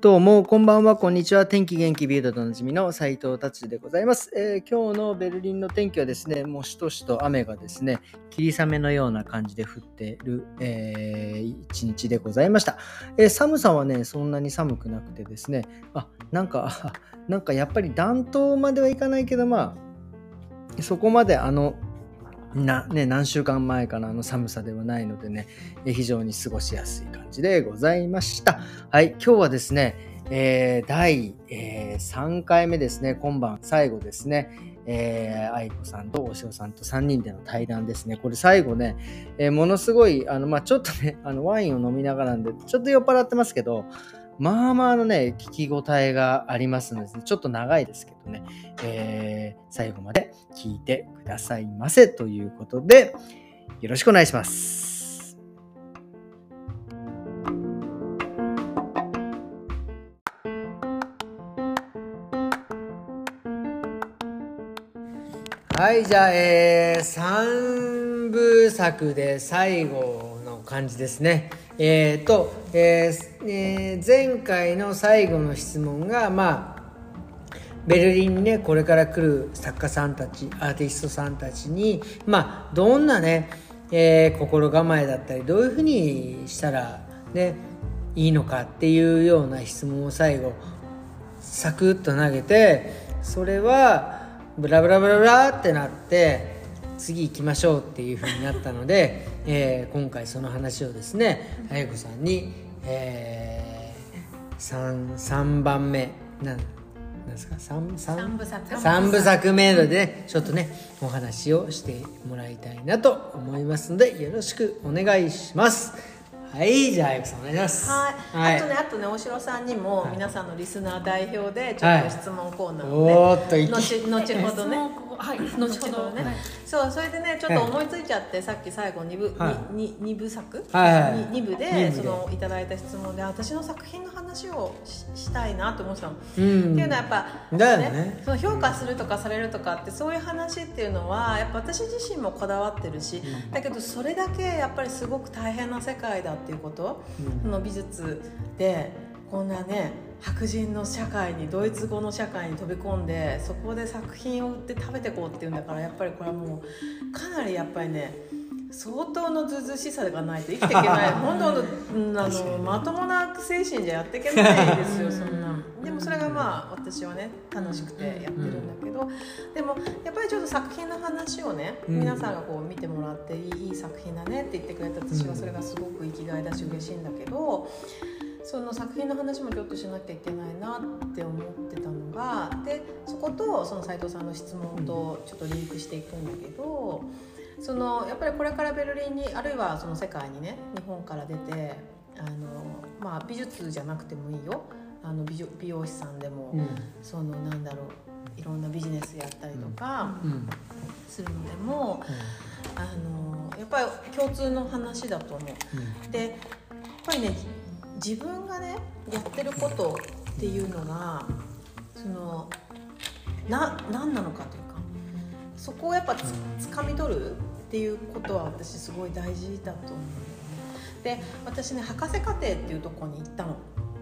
どうも、こんばんは、こんにちは。天気元気ビュードとおなじみの斉藤達でございます、えー、今日のベルリンの天気はですね、もうしとしと雨がですね、霧雨のような感じで降っている、えー、一日でございました、えー、寒さはね、そんなに寒くなくてですね、あ、なんか、なんかやっぱり暖冬まではいかないけど、まあ、そこまであの、な、ね、何週間前かなあの寒さではないのでね、非常に過ごしやすい感じでございました。はい、今日はですね、えー、第、えー、3回目ですね、今晩最後ですね、えー、愛子さんとお塩さんと3人での対談ですね。これ最後ね、えー、ものすごい、あの、まあ、ちょっとね、あの、ワインを飲みながらなんで、ちょっと酔っ払ってますけど、まあまあのね、聞き応えがありますので、ちょっと長いですけどね、えー、最後まで聞いてくださいませということで、よろしくお願いします。はい、じゃあ、えー、3部作で最後の感じですね。えーとえーえー、前回の最後の質問が、まあ、ベルリンにねこれから来る作家さんたちアーティストさんたちに、まあ、どんなね、えー、心構えだったりどういうふうにしたら、ね、いいのかっていうような質問を最後サクッと投げてそれはブラブラブラブラってなって次行きましょうっていうふうになったので、えー、今回その話をですね綾子さんに、えー、3, 3番目なんですか？3, 3, 部作。3部作目で、ね、ちょっとねお話をしてもらいたいなと思いますのでよろしくお願いします。はいじゃああゆさんお願いします。はい、はい、あとねあとね大城さんにも皆さんのリスナー代表でちょっと質問コーナーをね、はい、後後ほどねはい。後ほどね、はい、そうそれでねちょっと思いついちゃって、さっき最後2部、はい、に二部作、はい、2部でそのいただいた質問で私の作品の話をしたいなと思ってたの、うん、っていうのはやっぱだね、ね、その評価するとかされるとかってそういう話っていうのはやっぱ私自身もこだわってるし、うん、だけどそれだけやっぱりすごく大変な世界だっていうこと、うん、その美術でこんなね白人の社会にドイツ語の社会に飛び込んでそこで作品を売って食べていこうっていうんだからやっぱりこれはもうかなりやっぱりね相当のずずしさがないと生きていけない。本当のあのまともな精神じゃやっていけないですよそんな。でもそれがまあ私はね楽しくてやってるんだけど、でもやっぱりちょっと作品の話をね、皆さんがこう見てもらっていいいい作品だねって言ってくれた私はそれがすごく生きがいだし嬉しいんだけど。その作品の話もちょっとしなきゃいけないなって思ってたのがでそことその斉藤さんの質問とちょっとリンクしていくんだけどそのやっぱりこれからベルリンにあるいはその世界にね日本から出てあの、まあ、美術じゃなくてもいいよ。あの美美容師さんでも、うん、そのなんだろういろんなビジネスやったりとかするのでも、うん、あのやっぱり共通の話だと思う。うん、でやっぱりね自分がねやってることっていうのがそのな何なのかというかそこをやっぱつつかみ取るっていうことは私すごい大事だと思うで私ね博士課程っていうとこに行ったの。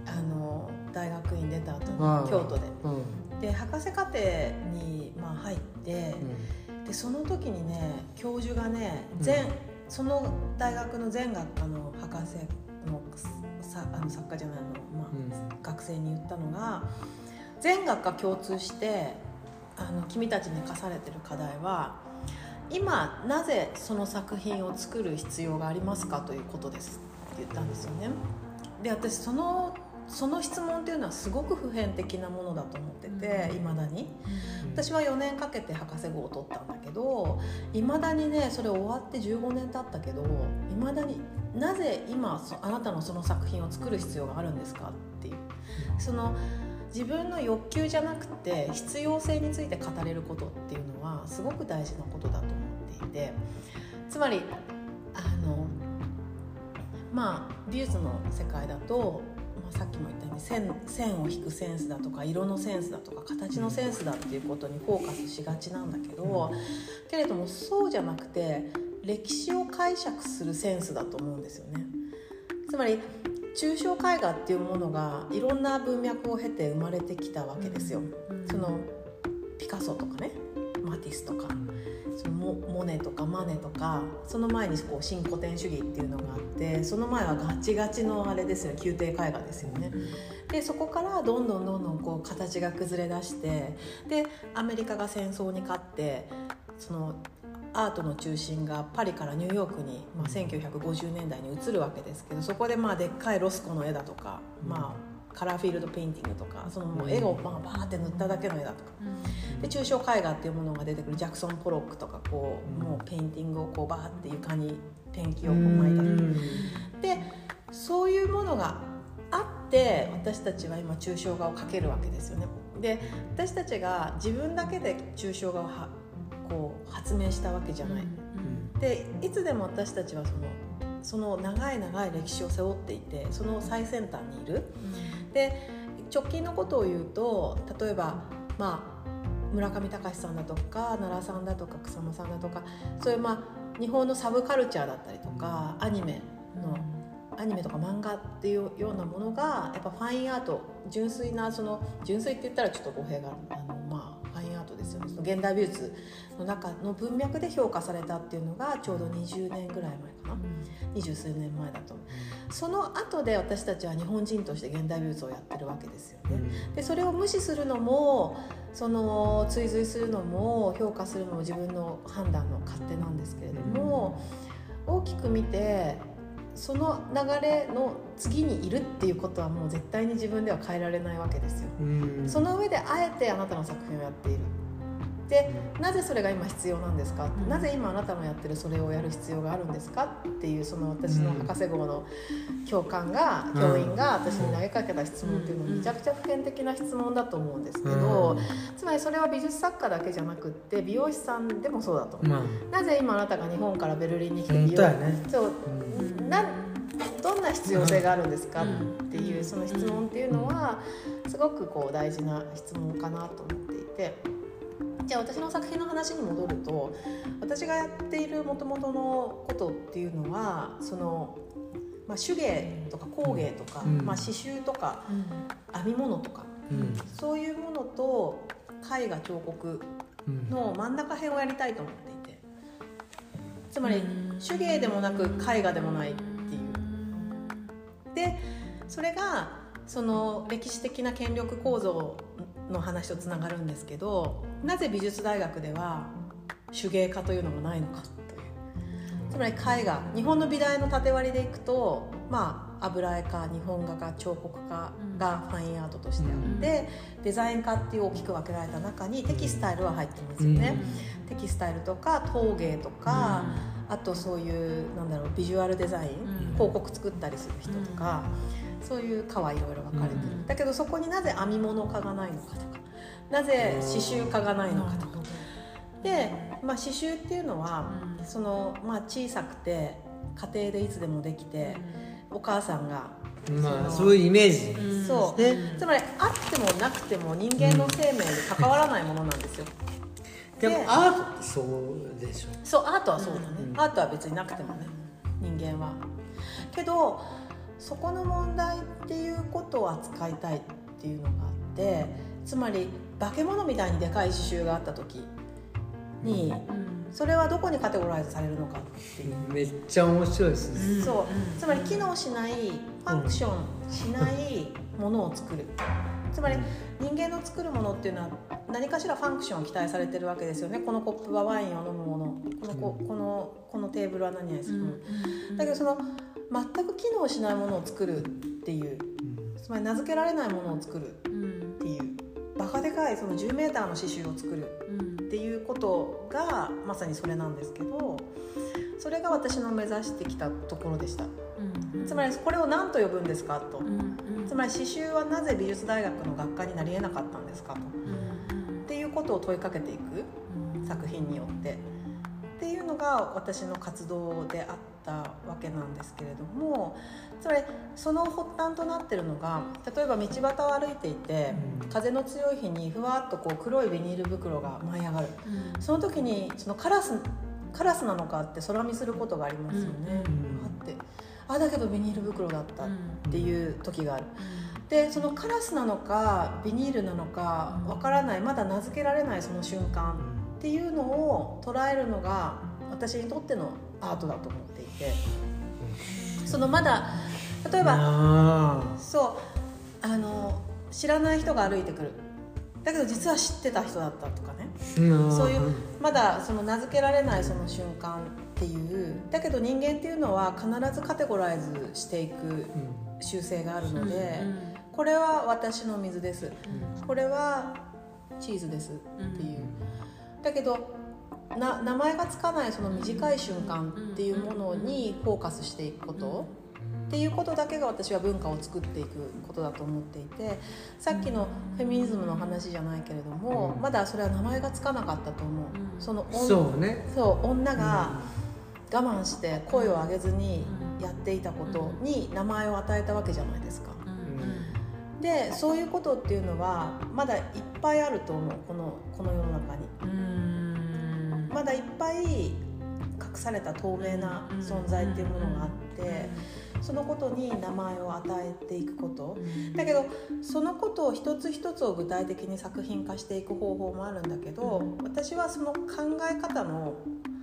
あの大学院出た後に京都で、うん、で博士課程に、まあ、入って、うん、でその時にね教授がね全、うん、その大学の全学科の博士のさあの作家じゃないの、まあ、うん、学生に言ったのが全学科共通してあの君たちに課されてる課題は今なぜその作品を作る必要がありますかということです。って言ったんですよね。で私そのその質問っていうのはすごく普遍的なものだと思ってていま、だに、私は4年かけて博士号を取ったんだけどいまだにねそれ終わって15年経ったけどいまだになぜ今あなたのその作品を作る必要があるんですか？っていう。その自分の欲求じゃなくて必要性について語れることっていうのはすごく大事なことだと思っていて。つまりあのまあ美術の世界だとまあ、さっきも言ったように線線を引くセンスだとか色のセンスだとか形のセンスだっていうことにフォーカスしがちなんだけどけれどもそうじゃなくて歴史を解釈するセンスだと思うんですよね。つまり抽象絵画っていうものがいろんな文脈を経て生まれてきたわけですよ、そのピカソとかねマティスとか、そのモモネとかマネとかその前にこう新古典主義っていうのがあってその前はガチガチのあれですよね。宮廷絵画ですよね。でそこからどんどんどんどんこう形が崩れ出してでアメリカが戦争に勝ってそのアートの中心がパリからニューヨークに、まあ、1950年代に移るわけですけどそこでまあでっかいロスコの絵だとか、まあ、カラーフィールドペインティングとかそのもう絵をまあバーって塗っただけの絵だとか、で抽象絵画っていうものが出てくるジャクソン・ポロックとかこうもうペインティングをこうバーって床にペンキをこう撒いたとか。でそういうものがあって私たちは今抽象画を描けるわけですよね。で私たちが自分だけで抽象画をはこう発明したわけじゃない。でいつでも私たちはそのその長い長い歴史を背負っていてその最先端にいる。で直近のことを言うと例えばまあ村上隆さんだとか奈良さんだとか草間さんだとかそういうまあ日本のサブカルチャーだったりとかアニメのアニメとか漫画っていうようなものがやっぱファインアート純粋なその純粋って言ったらちょっと語弊があのですよね。その現代美術の中の文脈で評価されたっていうのがちょうど20年ぐらい前かな。二十数年前だと。その後で私たちは日本人として現代美術をやってるわけですよね。でそれを無視するのもその追随するのも評価するのも自分の判断の勝手なんですけれども大きく見てその流れの次にいるっていうことはもう絶対に自分では変えられないわけですよ。その上であえてあなたの作品をやっているでなぜそれが今必要なんですか、うん、なぜ今あなたのやってるそれをやる必要があるんですかっていうその私の博士号の教官が、うん、教員が私に投げかけた質問っていうのはめちゃくちゃ普遍的な質問だと思うんですけど、うん、つまりそれは美術作家だけじゃなくって美容師さんでもそうだと思う、なぜ今あなたが日本からベルリンに来て美容、ね、そうなどんな必要性があるんですかっていうその質問っていうのはすごくこう大事な質問かなと思っていて。じゃあ私の作品の話に戻ると私がやっているもともとのことっていうのはその、まあ、手芸とか工芸とか、うん、まあ、刺繍とか、うん、編み物とか、うん、そういうものと絵画彫刻の真ん中辺をやりたいと思っていて。つまり手芸でもなく絵画でもないっていう。でそれがその歴史的な権力構造の話とつながるんですけどなぜ美術大学では手芸科というのがないのかという。つまり絵画日本の美大の縦割りでいくとまあ油絵科日本画科彫刻科がファインアートとしてあって、デザイン科っていう大きく分けられた中にテキスタイルは入ってますよね、テキスタイルとか陶芸とか、あとそういうなんだろうビジュアルデザイン、広告作ったりする人とか、そういう科はいろいろ分かれてる、だけどそこになぜ編み物科がないのかとかなぜ刺繍科がないのかとか。で、まあ、刺繍っていうのは、そのまあ、小さくて家庭でいつでもできて、お母さんがまあ、そういうイメージ、そう、ね、つまりあってもなくても人間の生命に関わらないものなんですよ、でもアートそうでしょ。そうアートはそうだね、うん、アートは別になくてもね人間は。けどそこの問題っていうことを扱いたいっていうのがあってつまり化け物みたいにでかい刺繍があった時に、それはどこにカテゴライズされるのかっていう。めっちゃ面白いですね。そう。つまり機能しないファンクションしないものを作る。つまり人間の作るものっていうのは何かしらファンクションを期待されてるわけですよね。このコップはワインを飲むもの。このここのこのテーブルは何々するもの、だけどその全く機能しないものを作るっていうつまり名付けられないものを作るっていうバカでかいその 10m の刺繍を作るっていうことがまさにそれなんですけどそれが私の目指してきたところでした。つまりこれを何と呼ぶんですかと、つまり刺繍はなぜ美術大学の学科になりえなかったんですかと、っていうことを問いかけていく作品によって。っていうのが私の活動であったわけなんですけれどもつまりその発端となってるのが例えば道端を歩いていて、風の強い日にふわっとこう黒いビニール袋が舞い上がる、その時にそのカラスカラスなのかって空見することがありますよね、あって。あだけどビニール袋だったっていう時がある、でそのカラスなのかビニールなのかわからない。まだ名付けられないその瞬間っていうのを捉えるのが私にとってのアートだと思っていて。そのまだ例えばそうあの知らない人が歩いてくる。だけど実は知ってた人だったとかね。そういうまだその名付けられないその瞬間っていう。だけど人間っていうのは必ずカテゴライズしていく習性があるので、これは私の水です、これはチーズですっていう、だけどな名前がつかないその短い瞬間っていうものにフォーカスしていくこと、っていうことだけが私は文化を作っていくことだと思っていて。さっきのフェミニズムの話じゃないけれども、まだそれは名前がつかなかったと思う。そのそうね。そう女が、我慢して声を上げずにやっていたことに名前を与えたわけじゃないですか。でそういうことっていうのはまだいっぱいあると思う。このこの世の中に。まだいっぱい隠された透明な存在っていうものがあってそのことに名前を与えていくこと。だけどそのことを一つ一つを具体的に作品化していく方法もあるんだけど私はその考え方の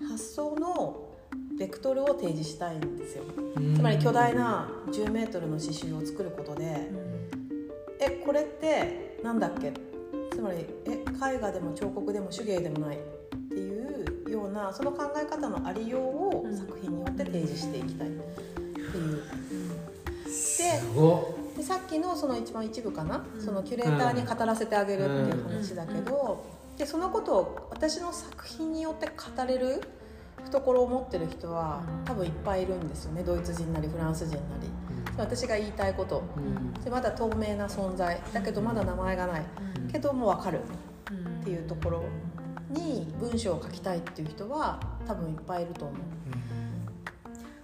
発想のベクトルを提示したいんですよ。つまり巨大な10メートルの刺繍を作ることで、えこれって何だっけ？つまりえ絵画でも彫刻でも手芸でもないっていうようなその考え方のありようを作品によって提示していきたいっていう。ででさっきのその一番一部かな、そのキュレーターに語らせてあげるっていう話だけど、でそのことを私の作品によって語れる？懐を持ってる人は多分いっぱいいるんですよね。ドイツ人なりフランス人なり、うん、私が言いたいこと、うん、でまだ透明な存在。だけどまだ名前がない、うん、けども分かるっていうところに文章を書きたいっていう人は多分いっぱいいると思う。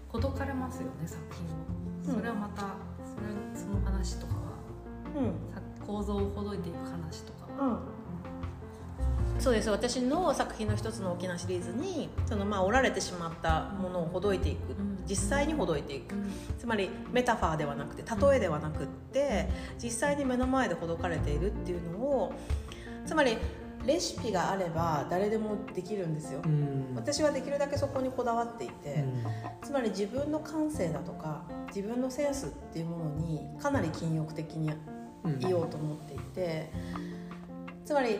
ほどかれますよね作品それはまたそれその話とかは、うん、構造をほどいていく話とかは、そうです。私の作品の一つの大きなシリーズにそのまあ折られてしまったものをほどいていく、実際にほどいていく、つまりメタファーではなくて例えではなくって実際に目の前でほどかれているっていうのをつまりレシピがあれば誰でもできるんですよ、うん、私はできるだけそこにこだわっていて、うん、つまり自分の感性だとか自分のセンスっていうものにかなり禁欲的にいようと思っていて、うん、つまり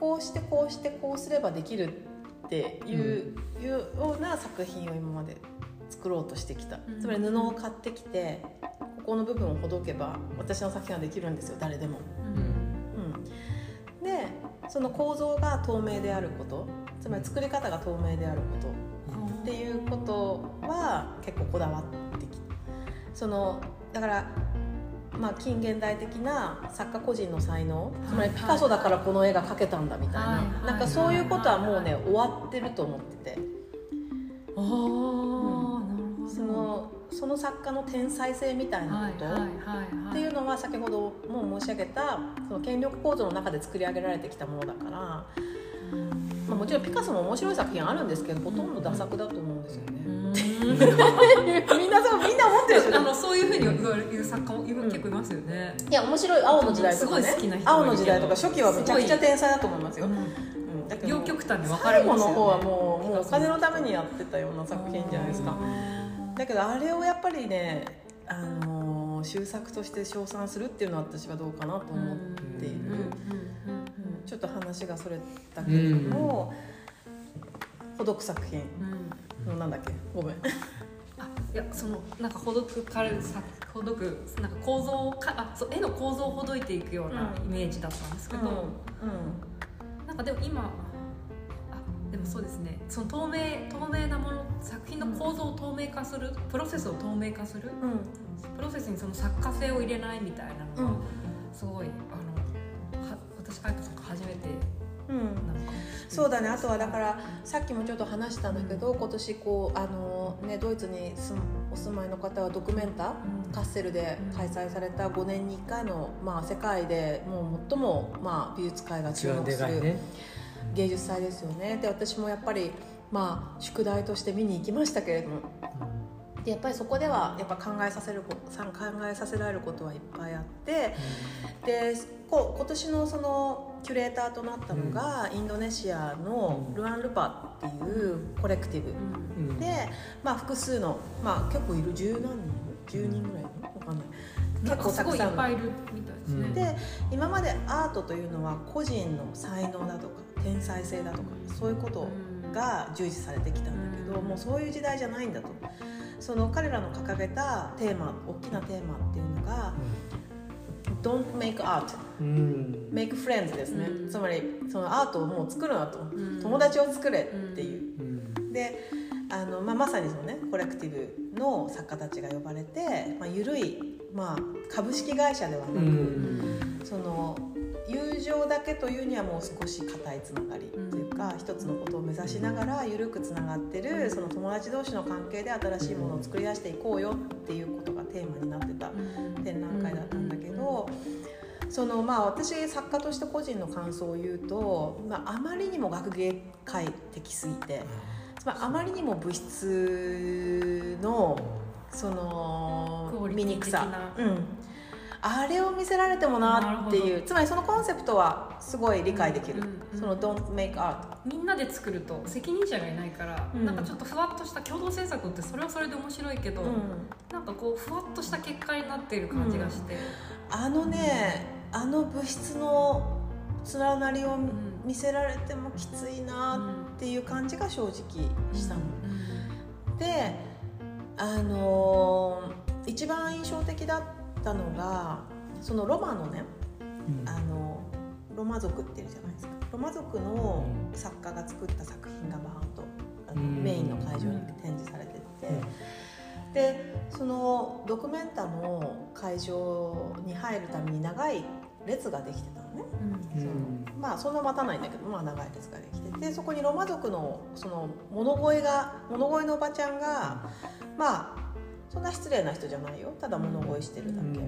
こうしてこうしてこうすればできるっていう,、いうような作品を今まで作ろうとしてきた、つまり布を買ってきてここの部分をほどけば私の作品はできるんですよ誰でも。その構造が透明であることつまり作り方が透明であることっていうことは結構こだわってきそのだからまあ、近現代的な作家個人の才能つまりピカソだからこの絵が描けたんだみたいな,、なんかそういうことはもうね終わってると思ってて。あなるほど。そのその作家の天才性みたいなことっていうのは先ほども申し上げたその権力構造の中で作り上げられてきたものだから、まあ、もちろんピカソも面白い作品あるんですけどほとんどダ作だと思うんですよね。みんなそうみんな思ってるあの そういうふうに言われる作家も結構いますよね、いや面白い青の時代とかね。青の時代とか初期はめちゃくちゃ天才だと思いますよ、両極端に分かれますよ、ね、最後の方はもうもうお金のためにやってたような作品じゃないですかだけどあれをやっぱりねあの終作として称賛するっていうのは私はどうかなと思っている。ちょっと話がそれたけれども、孤独作品、うん、なんだっけ？ごめん。あいやそのなんかほどくかるさほどくなんか構造かあそう絵の構造をほどいていくようなイメージだったんですけど、うん。うん、なんかでも今あでもそうですね。その透明透明なもの作品の構造を透明化するプロセスを透明化する、うん、プロセスにその作家性を入れないみたいなのが、すごいあのは私書いた作初めてうん、そうだね。あとはだからさっきもちょっと話したんだけど、今年こうあの、ね、ドイツにお住まいの方はドキュメンタ、うん、カッセルで開催された5年に1回の、まあ、世界でもう最も、まあ、美術界が注目する芸術祭ですよね。で私もやっぱりまあ宿題として見に行きましたけれども。でやっぱりそこではやっぱ考えさせるこ考えさせられることはいっぱいあって。でこう今年のそのキュレーターとなったのが、インドネシアのルアン・ルパっていうコレクティブ、うん。で、まあ、複数の、まあ、結構いる。十何人？10人ぐらい？のわかんない。結構たくさん。のっぱいいるみたいですね、うんで今までアートというのは個人の才能だとか天才性だとかそういうことが重視されてきたんだけど、うん。もうそういう時代じゃないんだと。その彼らの掲げたテーマ大きなテーマっていうのが「Don't make art うん」「make friends」ですね、うん。つまりそのアートをもう作るなと、ん。友達を作れっていう。うん。であの、まあ、まさにそのねコレクティブの作家たちが呼ばれて、まあ、緩い、まあ、株式会社ではなく、うん。その友情だけというにはもう少し固いつながりというか、一つのことを目指しながら緩くつながってるその友達同士の関係で新しいものを作り出していこうよっていうことがテーマになってた展覧会だったんだけど。そのまあ私作家として個人の感想を言うと、まあ、あまりにも学芸会的すぎてつまりあまりにも物質のその醜さ。的うん、あれを見せられてもなっていうつまりそのコンセプトはすごい理解できる、うんうんその「Don't make art みんなで作ると責任者がいないから、うん。なんかちょっとふわっとした共同制作ってそれはそれで面白いけ」ど、うん、なんかこうふわっとした結果になっている感じがして、あのねあの物質の連なりをん。見せられてもきついなっていう感じが正直したの。であのー一番印象的だったのがそのロマのねあのロマ族っているじゃないですか。ロマ族の作家が作った作品がバーンとあのうん。メインの会場に展示されてて、でそのドクメンタの会場に入るために長い列ができてたのね。うん。そのまあそんな待たないんだけど、まあ、長い列ができてて。そこにロマ族のその物声が物声のおばちゃんがまあそんな失礼な人じゃないよ。ただ物声してるだけ、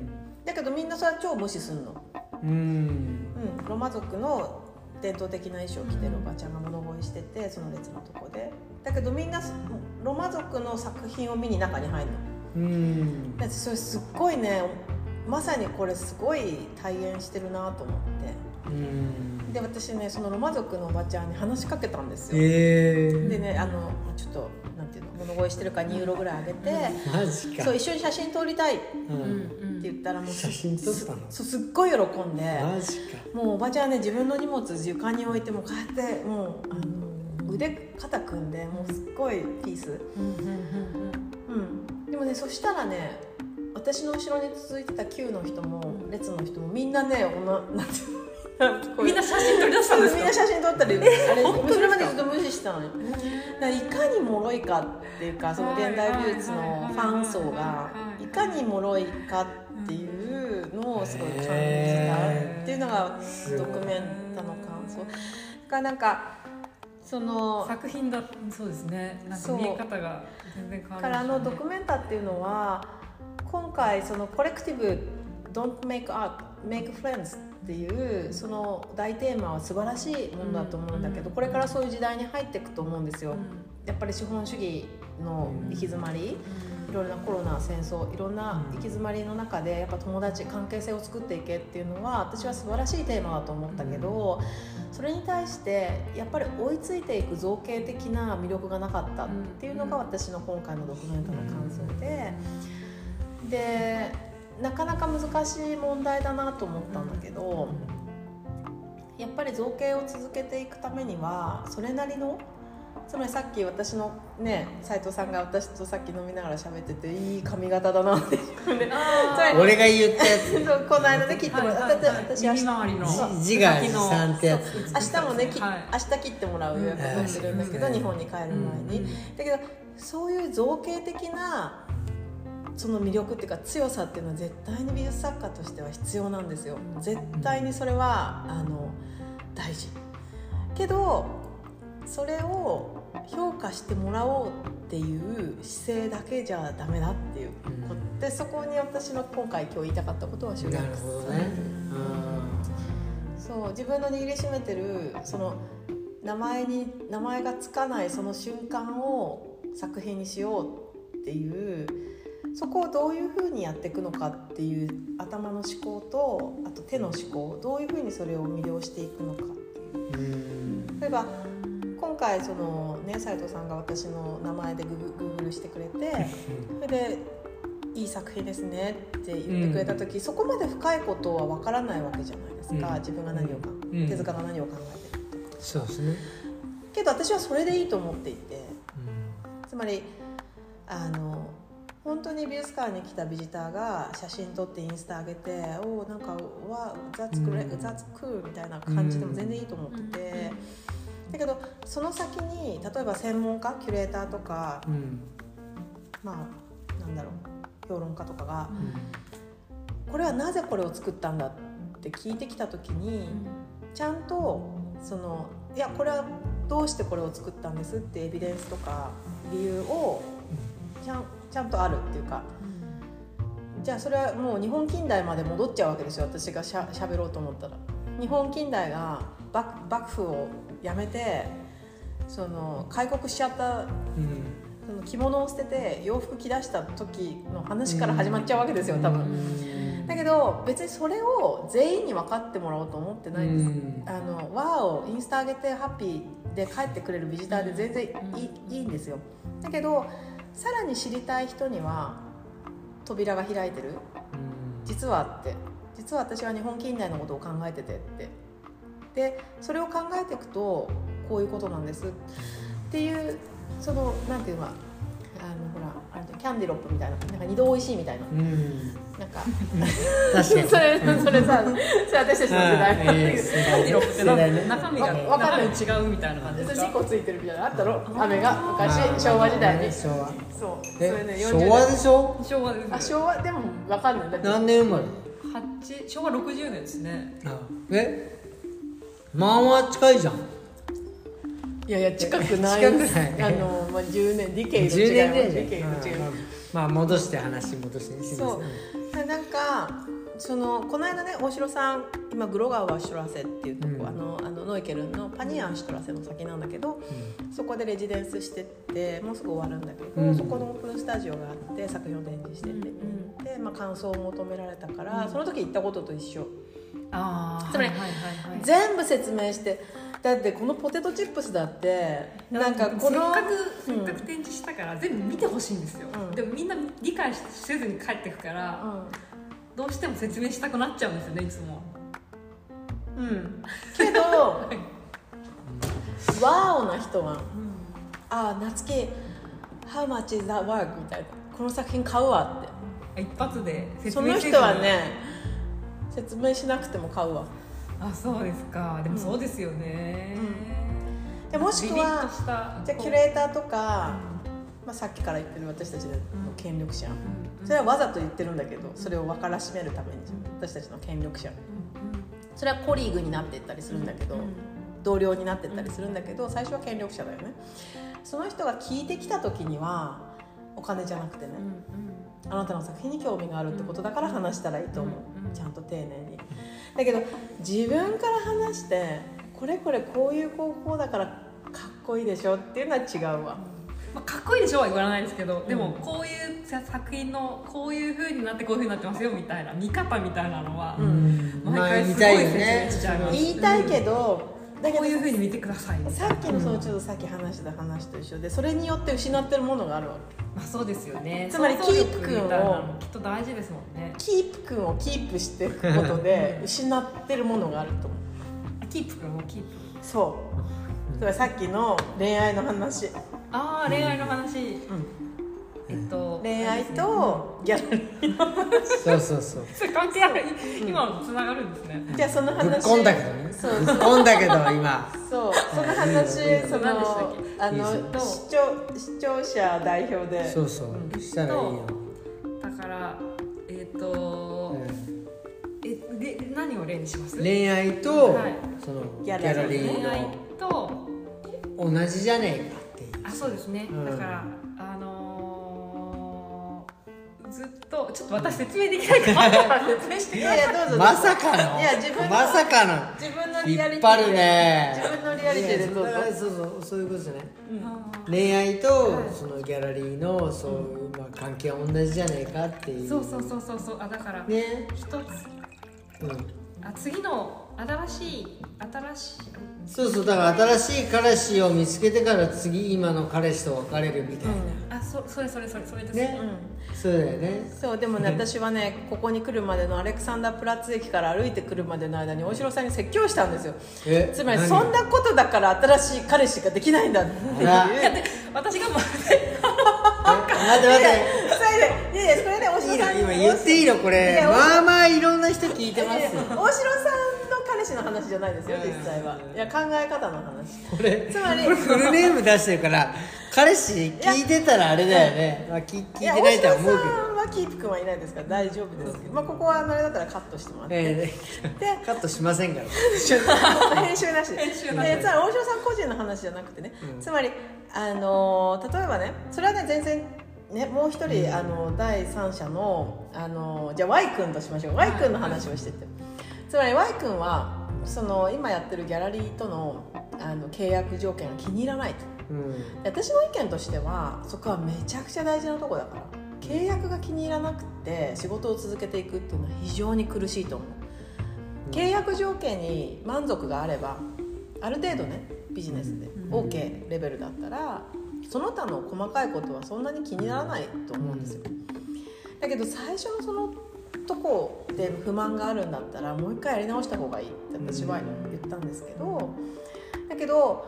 だけどみんなそれは超無視すんの、うん。うん、ロマ族の伝統的な衣装を着てるおばちゃんが物声しててその列のとこで。だけどみんなロマ族の作品を見に中に入るの。うん。だってそれすっごいねまさにこれすごい体現してるなと思って。うん。で私ねそのロマ族のおばちゃんに話しかけたんですよ、えー、でねあのちょっとの物声してるから2ユーロぐらいあげて、マジか。そう一緒に写真撮りたい。って言ったらもう写真撮ったの？そうすっごい喜んでマジか。もうおばちゃんはね自分の荷物床に置いてもうこうやってもうあの腕肩組んでもうすっごいピース。うんでもねそしたらね私の後ろに続いてた9の人も列の人もみんなねおななんていうの みんな写真撮り出したんですか？みんな写真撮ったり、あれそれまでずっと無視したの。にだからいかに脆いかっていうかその現代美術のファン層がいかに脆いかっていうのをすごい感じたっていうのがドキュメンタの感想。がなんかその作品だそうですね。なんかそう見え方が全然変わりました、ね、からあのドキュメンタっていうのは今回そのコレクティブ「Don't make art make friends」っていうその大テーマは素晴らしいものだと思うんだけどうんこれからそういう時代に入っていくと思うんですよ。うん。やっぱり資本主義の行き詰まりいろいろなコロナ戦争いろんな行き詰まりの中でやっぱ友達関係性を作っていけっていうのは私は素晴らしいテーマだと思ったけどそれに対してやっぱり追いついていく造形的な魅力がなかったっていうのが私の今回のドキュメントの感想で。でなかなか難しい問題だなと思ったんだけどやっぱり造形を続けていくためにはそれなりのつまりさっき私のね斉藤さんが私とさっき飲みながら喋ってていい髪型だなって俺が言ったやつ。この間ね切ってもらった、はいはいはい。私明日耳周りの。そう自画自賛ってやつ。明日もね、きはい。明日切ってもらう予約をしてるんだけど、うん。日本に帰る前に、だけどそういう造形的なその魅力っていうか強さっていうのは絶対に美術作家としては必要なんですよ。絶対にそれはあの大事。けどそれを評価してもらおうっていう姿勢だけじゃダメだっていうこと。でそこに私の今回今日言いたかったことは集約なるほどね。そう自分の握りしめてるその名前に名前がつかないその瞬間を作品にしようっていうそこをどういうふうにやっていくのかっていう頭の思考とあと手の思考どういうふうにそれを魅了していくのかっていう。例えば今回そのね斉藤さんが私の名前でグググーグルしてくれてそれで「いい作品ですね」って言ってくれた時、そこまで深いことは分からないわけじゃないですか、うん。自分が何をか、うん。手塚が何を考えてると。か。そうですね、けど私はそれでいいと思っていて。つまりあの本当に美術館に来たビジターが写真撮ってインスタ上げて「おおなんかわ That's That's cool」みたいな感じでも全然いいと思ってて、だけどその先に例えば専門家キュレーターとかうん。うんまあなんだろう評論家とかがうん。これはなぜこれを作ったんだって聞いてきた時にちゃんとそのいやこれはどうしてこれを作ったんですってエビデンスとか理由をちゃんちゃんとあるっていうかじゃあそれはもう日本近代まで戻っちゃうわけですよ私がしゃしゃべろうと思ったら。日本近代が幕幕府をやめてその開国しちゃったうんその着物を捨てて洋服着出した時の話から始まっちゃうわけですよ多分。だけど別にそれを全員に分かってもらおうと思ってないんです。うんあのわーをインスタ上げてハッピーで帰ってくれるビジターで全然いい,、いいんですよだけどさらに知りたい人には扉が開いてる。実はって。実は私は日本近代のことを考えててって。でそれを考えていくとこういうことなんです。っていうそのなんていうのかあのほらあれキャンディロップみたいななんか二度おいしいみたいな。うん。なんか。確かに。それそれさそれ私たちの世代。なんだけど世代ね。色って中身がわわかんない違うみたいな感じでですか？それ事故ついてるみたいなのあったろ？雨があ昔ー昭和時代に。昭和。そう。そえれね昭和でしょ？昭和ですあ昭和でもわかんない。何年生まれ？八昭和60年ですね。あえ？まあまあ近いじゃんいやいや近くない近くない。あの、まあ、10年ディケイド10違い年ディケイド違いままあ戻して話戻してすいませんすなんかそのこの間ね大城さん今グロガーワシュトラセっていうとこ、うん。あのあのノイケルンのパニアンシュトラセの先なんだけどそこでレジデンスしてってもうすぐ終わるんだけど、うん。そこのオープンスタジオがあって作品を展示してて、うん。うんで、まあ、感想を求められたから、うん。その時行ったことと一緒。ああつまりはいはいはいはい。全部説明してだってこのポテトチップスだってなんかこのせっかくせうん。っかく展示したから全部見てほしいんですよ、うん。でもみんな理解しせずに帰ってくからどうしても説明したくなっちゃうんですよねいつも。うん、うん、けどワーオな人は「ああ夏希 How much is that work?」みたいな「この作品買うわ」って。一発で説その明せずに。人はね説明しなくても買うわあそうですか。でもそうですよね、でもしくはじゃあキュレーターとか、まあ、さっきから言ってる私たちの権力者。それはわざと言ってるんだけどそれを分からしめるために私たちの権力者。それはコリーグになっていったりするんだけど、同僚になってったりするんだけど最初は権力者だよね。その人が聞いてきた時にはお金じゃなくてね、あなたの作品に興味があるってことだから話したらいいと思う、うん。ちゃんと丁寧にだけど自分から話してこれこれこういう高校だからかっこいいでしょっていうのは違うわ。まあ、かっこいいでしょは言わないですけど、でもこういう作品のこういう風になってこういう風になってますよみたいな見方みたいなのは、毎回すごい説明しちゃいます。言いたいけど、だけどこういう風に見てくださいさっきのそのちょっとさっき話した話と一緒でそれによって失ってるものがあるわ。けまあそうですよね。つまりキープ君をきっと大事ですもんね。キープ君をキープしていくことで失ってるものがあると。思うキープ君もキープ。そう。さっきの恋愛の話。ああ恋愛の話、えっと恋愛とギャラリーのそうそうそう。それ関係ある。今のつながるんですね。じゃあそのぶっ話こんだけどね。そうぶっこんだけど今。そう。その話その何でしたっあのいいで視聴視聴者代表で。そうそう。したらいいよ。だからえっ、と、えで何を例にします？恋愛とはい。そのギギャャラリーの。同じじゃねえかっていう。あそうですね、うん。だからあのーずっとちょっと私説明できないから説明してい。やいやどうぞまさかの。いや自分のまさかの。自分のリアリティ引っ張るね。自分のリアリティでどうぞ。そうそうそういうことじゃない。うん。恋愛とはいそのギャラリーのそういう、まあ、関係は同じじゃないかっていう。そうそうそうそうそう。あだからね。一つ。うん。あ次の新しい新しい。そうそうだから新しい彼氏を見つけてから次今の彼氏と別れるみたいな、あそそれそれそれそれです。ね。うん。そうだよね。そうでもね私はねここに来るまでのアレクサンダープラッツ駅から歩いてくるまでの間に大城さんに説教したんですよ。えつまり何？そんなことだから新しい彼氏ができないんだっていう。あいやで私がまえ待って待って。それでいやいやそれで大城さんの今言っていいのこいれやまあまあいろんな人聞いてますよ。大城さんの彼氏の話じゃないですよ実際は。いや考え方の話。これつまりこれフルネーム出してるから彼氏聞いてたらあれだよね、まあ、聞聞いてないとは思うけど。はキープ君はいないですから大丈夫ですけど、まあ、ここはあれだったらカットしてもらって、えでえカットしませんから。編集なしで。編集なしで。つまり大城さん個人の話じゃなくてね、うん。つまりあの例えばねそれはね全然ね、もう一人、あの第三者のあのじゃあ Y 君としましょう。Y 君の話をしてて、つまり Y 君はその今やってるギャラリーとのあの契約条件が気に入らないと。うん。で私の意見としてはそこはめちゃくちゃ大事なとこだから。契約が気に入らなくて仕事を続けていくっていうのは非常に苦しいと思う。契約条件に満足があればある程度ねビジネスでうん。OK レベルだったらその他の細かいことはそんなに気にならないと思うんですよ。だけど最初のそのとこで不満があるんだったらもう一回やり直した方がいいって私は言ったんですけどだけど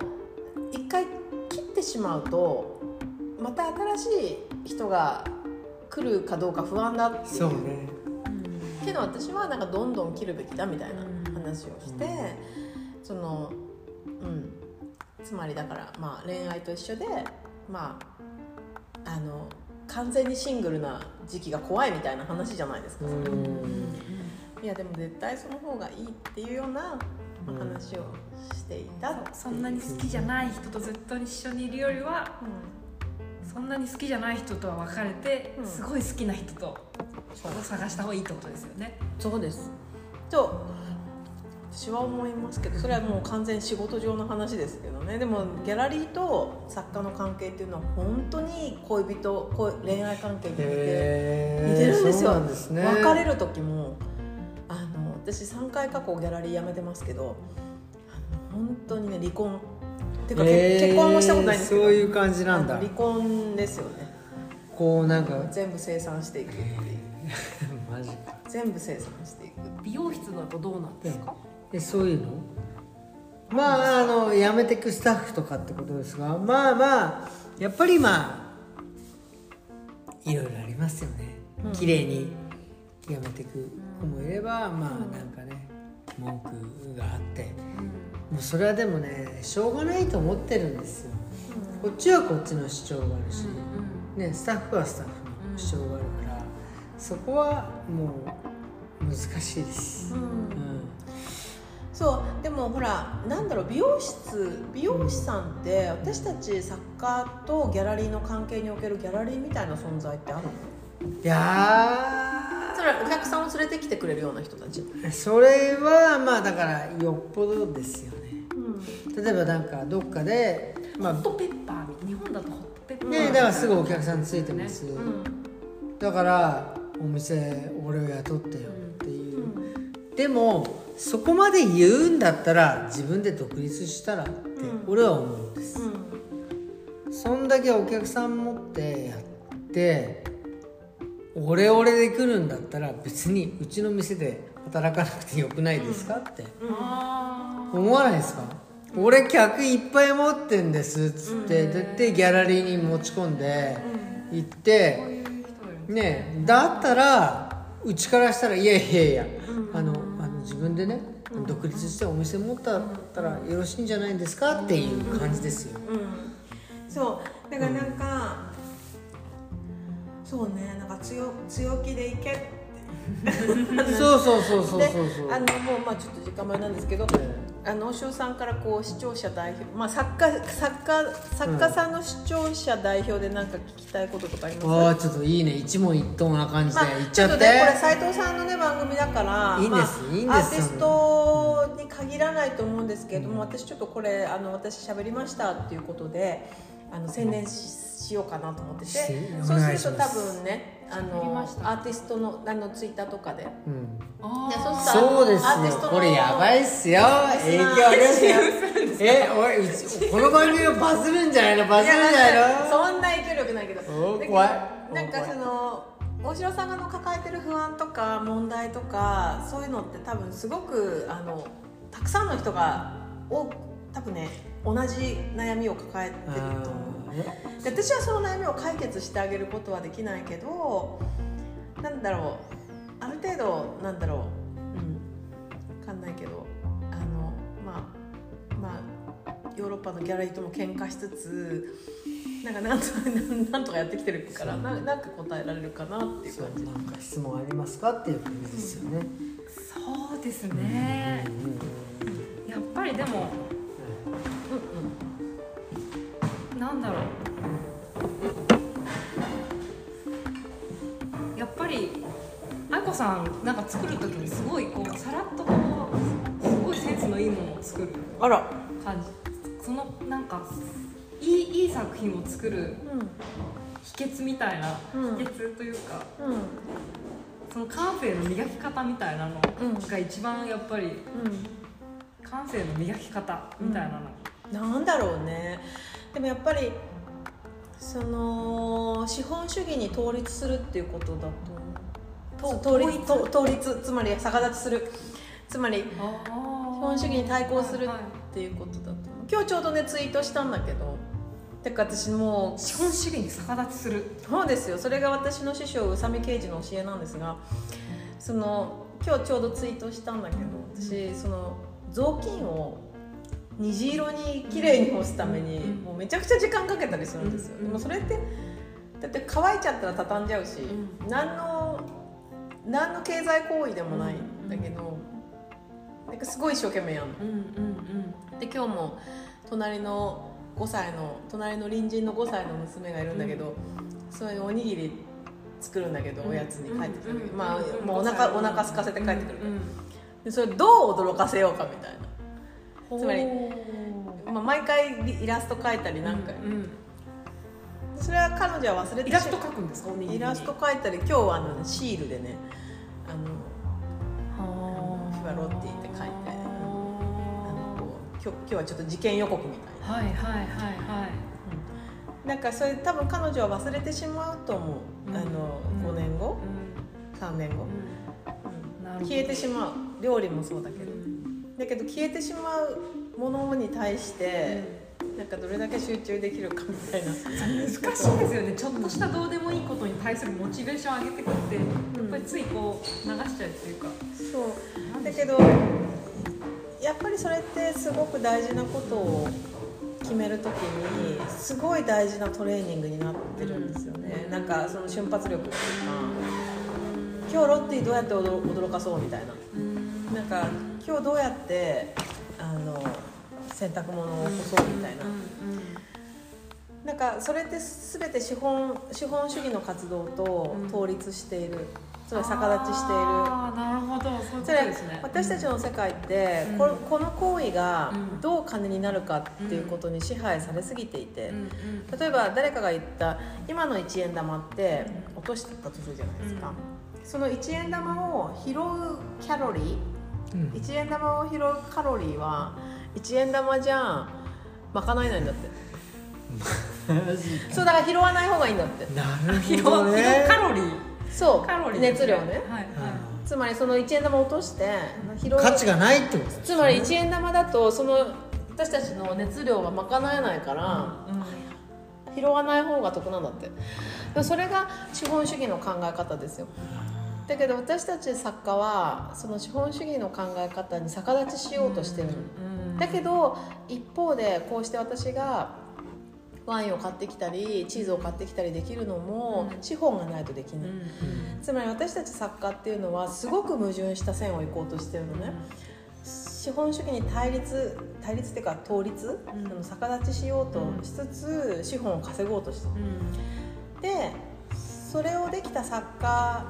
一回切ってしまうとまた新しい人が来るかどうか不安だっていう。そうね。けど私はなんかどんどん切るべきだみたいな話をして、うん。そのうん。つまりだからまあ恋愛と一緒でまああの完全にシングルな時期が怖いみたいな話じゃないですか、うん。いやでも絶対その方がいいっていうような話をしていたっていう。そんなに好きじゃない人とずっと一緒にいるよりはうそんなに好きじゃない人とは別れて、うん。すごい好きな人とんそう。探した方がいいってことですよね。そうです。と私は思いますけどそれはもう完全に仕事上の話ですけどね。でもギャラリーと作家の関係っていうのは本当に恋人恋恋愛関係に似てるんですよ。ですね。別れる時もあの私3回過去ギャラリー辞めてますけどあの本当にね離婚。っていうか、結婚もしたことないんですけど。そういう感じなんだ。離婚ですよね。こうなんか全部生産していくっていう。マジか。全部生産していく美容室だとどうなんですか？えそういうの？まああの辞めてくスタッフとかってことですがまあまあやっぱりまあいろいろありますよね、うん。綺麗に辞めてく子もいれば、まあなんかね文句があって。もうそれはでもねしょうがないと思ってるんですよ。こっちはこっちの主張があるし、ね、スタッフはスタッフの主張があるから、そこはもう難しいです、うん。うんそうでもほらなんだろう美容室美容師さんって私たち作家とギャラリーの関係におけるギャラリーみたいな存在ってあるの？いやそれはお客さんを連れてきてくれるような人たち、ーそれはまあだからよっぽどですよね。例えばなんかどっかでまあホットペッパーみたいな日本だとホットペッパーねだからすぐお客さんついてます、うん。だからお店俺を雇ってよっていう、でもそこまで言うんだったら自分で独立したらって俺は思うんです、そんだけお客さん持ってやってオレオレで来るんだったら別にうちの店で働かなくてよくないですかって。あ思わないですか？俺客いっぱい持ってんですっつってででギャラリーに持ち込んで行ってね。だったらうちからしたらいやいやいやあの自分でね独立してお店持ったったらよろしいんじゃないんですかっていう感じですよ。うん。そう。だからなんか、そうね。なんか強強気でいけって。そうそうそうそうでそうそう。あのもうまあちょっと時間前なんですけどあの大塩さんからこう視聴者代表、まあ、作家作家作家さんの視聴者代表で何か聞きたいこととかあります？か、ああちょっといいね。一問一答な感じでまあ言っちゃって、ねこれ斉藤さんのね番組だからいいんですまあいいんです。アーティストに限らないと思うんですけれども、私ちょっとこれあの私喋りましたっていうことであの宣伝ししようかなと思ってて。しそうすると多分ねあのアーティストのあのツイッターとかで。うん。そうですアーティストのよこれやばいっすよ。影響あります。よえおいうちこの番組はバズるんじゃないのバズるんじゃないのそんな影響力ないけど怖いなんかその大城さんがの抱えてる不安とか問題とかそういうのって多分すごくあのたくさんの人が多多分ね同じ悩みを抱えてると思うで私はその悩みを解決してあげることはできないけどなんだろうある程度なんだろううん分かんないけどあのまあまあヨーロッパのギャラリーとも喧嘩しつつなんかなんとなんとかやってきてるからななんか答えられるかなっていう感じ。なんか質問ありますかっていう感じですよね、そうですね。やっぱりでもなんだろう。やっぱり愛子さんなんか作る時にすごいこうさらっとこうすごいセンスのいいものを作るあら。感じ。そのなんかいいいい作品を作る秘訣みたいな、うん。秘訣というかうん。うんその感性の磨き方みたいなのうん。が一番やっぱり感性の磨き方みたいなの、なんだろうねでもやっぱりその資本主義に統一するっていうことだと思うと統立と統立つまり逆立ちする。つまり資資本主義に対抗するっていうことだと。思う今日ちょうどねツイートしたんだけどだから私もう資本主義に逆立ちする。そうですよ。それが私の師匠宇佐美刑事の教えなんですがその今日ちょうどツイートしたんだけど私その雑巾を虹色に綺麗に干すためにうん。もうめちゃくちゃ時間かけたりするんですよ、うん。でもそれってだって乾いちゃったら畳んじゃうし、うん。何の何の経済行為でもないん。だけど、なんかすごい一生懸命やるの。うんうんで今日も隣の5歳の隣の隣人の5歳の娘がいるんだけど、それおにぎり作るんだけど、おやつに帰ってくる、うん。まあ、うん。もうお腹お腹空かせて帰ってくる、うん。でそれどう驚かせようかみたいうんつまりまあ、毎回イラスト描いたりうなんか、うんそれは彼女は忘れてイラスト描くんですか？イラスト描いたり今日はあのシールでねあのはフィバロッティって書いてあ。のはこう今日今日はちょっと事件予告みたいな。いはいはいはい。なんかそれ多分彼女は忘れてしまうと思う、うん。あの5年後、3年後、うん。消えてしまう。料理もそうだけど、うんだけど消えてしまうものに対して、なんかどれだけ集中できるかみたいな。難しいですよね。ちょっとしたどうでもいいことに対するモチベーションを上げてくってやっぱりついこう流しちゃうっていうか。そう。だけどやっぱりそれってすごく大事なことを決めるときにすごい大事なトレーニングになってるんですよね、なんかその瞬発力っていうか今日ロッティどうやって驚驚かそうみたいな。うん。なんか今日どうやってあの洗濯物を干そうみたいな、なんかそれって全て資本資本主義の活動とうん。統立している、つまり逆立ちしている。ああなるほど。そうですね。私たちの世界って、うん。ここの行為がうん。どう金になるかっていうことに支配されすぎていて、うんうん例えば誰かが言った今の1円玉って落としたとするじゃないですか、うん。その1円玉を拾うキャロリーうん1円玉を拾うカロリーは1円玉じゃ賄えないんだって。そうだから拾わない方がいいんだって。なる疲ほどね。労カロリー。そう。カロリー熱量ね。はい。はいつまりその1円玉を落として拾う。価値がないってことですね。つまり1円玉だとその私たちの熱量が賄えないから拾わない方が得なんだって。それが資本主義の考え方ですよだけど私たち作家はその資本主義の考え方に逆立ちしようとしてる。の、うん。だけど一方でこうして私がワインを買ってきたりチーズを買ってきたりできるのもうん。資本がないとできない、つまり私たち作家っていうのはすごく矛盾した線を行こうとしてるのね、資本主義に対立対立っていうか倒立、うん。逆立ちしようとしつつ、資本を稼ごうとしてうん。でそれをできた作家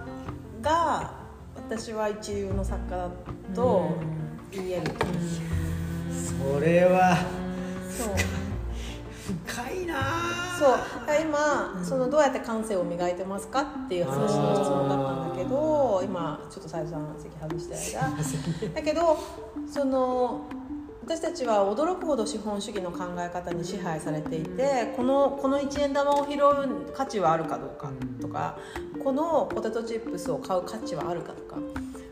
が私は一流の作家だと言える、それはそう深いな。そう。今そのどうやって感性を磨いてますかっていう話の質問だったんだけど今ちょっと斉藤さん席外してる間。だけどその私たちは驚くほど資本主義の考え方に支配されていてこのこの1円玉を拾う価値はあるかどうかとかこのポテトチップスを買う価値はあるかとか。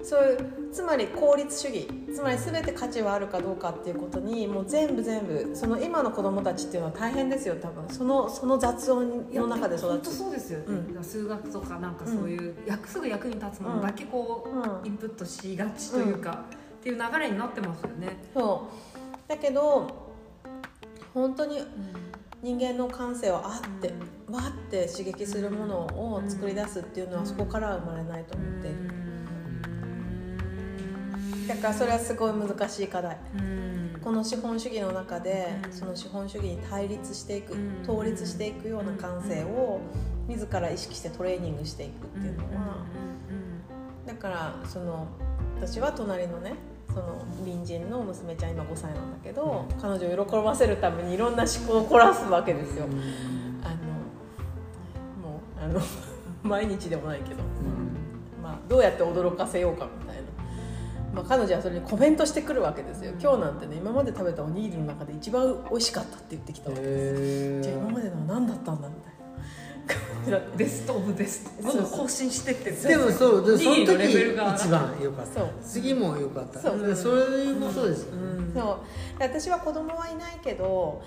そういうつまり効率主義。つまり全て価値はあるかどうかっていうことにもう全部全部その今の子供たちっていうのは大変ですよ。多分。そのその雑音の中で育本当つ。そうですよ、うん。数学とかなんかそういう、役すぐ役に立つものだけこう、うん。インプットしがちというか、っていう流れになってますよね、そう。だけど本当に人間の感性をあってわって刺激するものを作り出すっていうのはそこからは生まれないと思って。いるだからそれはすごい難しい課題。うん。この資本主義の中でうん。その資本主義に対立していくうん。倒立していくような感性を自ら意識してトレーニングしていくっていうのはだからその私は隣のねその隣人の娘ちゃん今5歳なんだけど彼女を喜ばせるためにいろんな思考を凝らすわけですよ。あの 毎日でもないけど、まあ、どうやって驚かせようかみたいな、まあ、彼女はそれにコメントしてくるわけですよ。今日なんてね今まで食べたおにぎりの中で一番美味しかったって言ってきたわけです。じゃあ今までのは何だったんだみたいな。ベストオブベスト。どん更新してってるでもそうでその時一番良かった。そう。次も良かった。そう。それもそうですよね、うん。そう。で私は子供はいないけど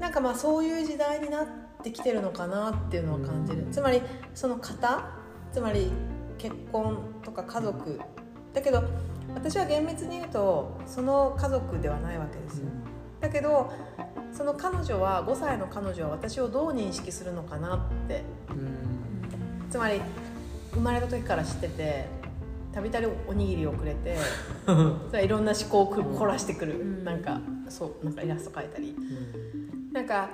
なんかまあそういう時代になってきてるのかなっていうのは感じる、つまりその型つまり結婚とか家族。だけど私は厳密に言うとその家族ではないわけですよ、だけどその彼女は5歳の彼女は私をどう認識するのかなって。うん。つまり生まれた時から知っててたびたびおにぎりをくれて いろんな思考をく凝らしてくる、うん。なんかそうなんかイラスト描いたり。なんか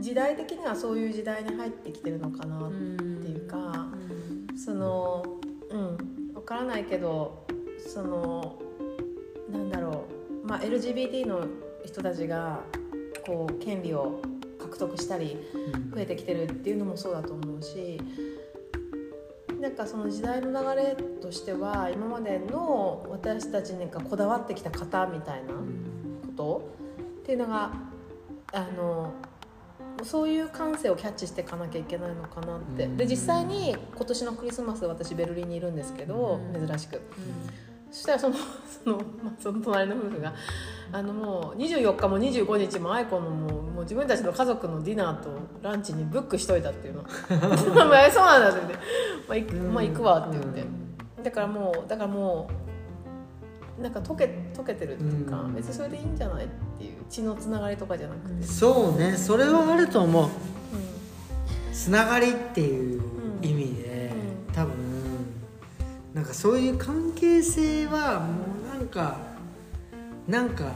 時代的にはそういう時代に入ってきてるのかなっうんていうか、そのうん分からないけどそのなんだろう、まあ、LGBT の人たちがこう権利を獲得したり増えてきてるっていうのもそうだと思うしなんかその時代の流れとしては今までの私たちにこだわってきた型みたいなことっていうのがあのそういう感性をキャッチしていかなきゃいけないのかなって。で実際に今年のクリスマス私ベルリンにいるんですけどうん。珍しく。そしたらその その,、まあ、その隣の夫婦があのもう24日も25日も愛子のもうもう自分たちの家族のディナーとランチにブックしといたっていうの。まあそうなんだって言って、まあ行くまあ、行くわって言って。だからもうだからもうなんか溶け溶けてるっていうかうん。別にそれでいいんじゃないっていう血のつながりとかじゃなくて、そうね。それはあると思う。つながりっていう意味で、うん。多分。なんかそういう関係性はもうなんかなんか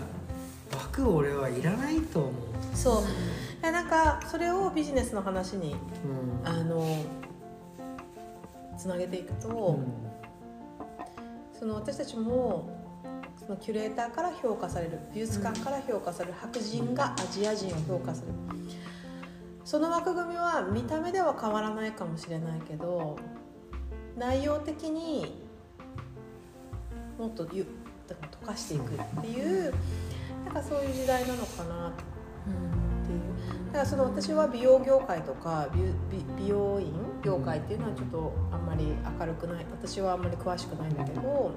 枠俺はいらないと思う、う。ん、そうなんかそれをビジネスの話にうん。あのつなげていくと、うん。その私たちもそのキュレーターから評価される美術館から評価される白人がアジア人を評価する。その枠組みは見た目では変わらないかもしれないけど内容的にもっとゆ溶かしていくっていうなんかそういう時代なのかなっていう。だからその私は美容業界とか美容院業界っていうのはちょっとあんまり明るくない私はあんまり詳しくないんだけど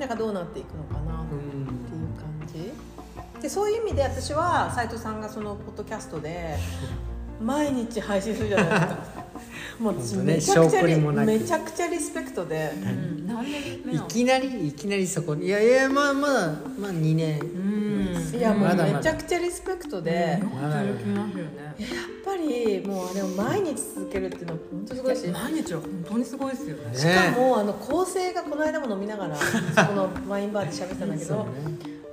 なんかどうなっていくのかなっていう感じ。でそういう意味で私は斉藤さんがそのポッドキャストで 毎日配信するじゃないですか。もうめちゃくちゃ証拠りもなく。めちゃくちゃリスペクトで。うん。何年目なの？いきなりいきなりそこに。いやいやまあまだまあ2年。うんですいやもうめちゃくちゃリスペクトで、やっぱりもうあれを毎日続けるっていうのは本当すごいし。毎日は本当にすごいですよね。ね。しかもあの構成がこの間も飲みながら そこのワインバーで喋ってたんだけど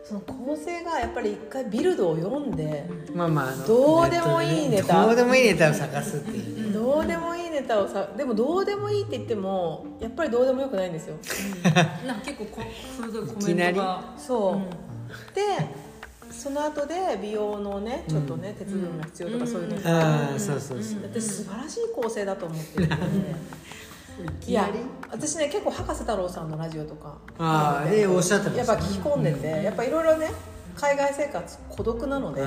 その構成がやっぱり一回ビルドを読んでまあまああのどうでもいいネタ。どうでもいいネタを探すっていう。ねどうでもいいネタをさでもどうでもいいって言ってもやっぱりどうでもよくないんですよ。なんか結構こ鋭いコメントが。そう、うん。でその後で美容のねちょっとね、鉄分が必要とかうん。そういうのああそうそうそう。だって素晴らしい構成だと思ってるので。いや私ね結構博士太郎さんのラジオとか。ああええおっしゃってまやっぱ聞き込んでて、やっぱいろいろね海外生活孤独なので、う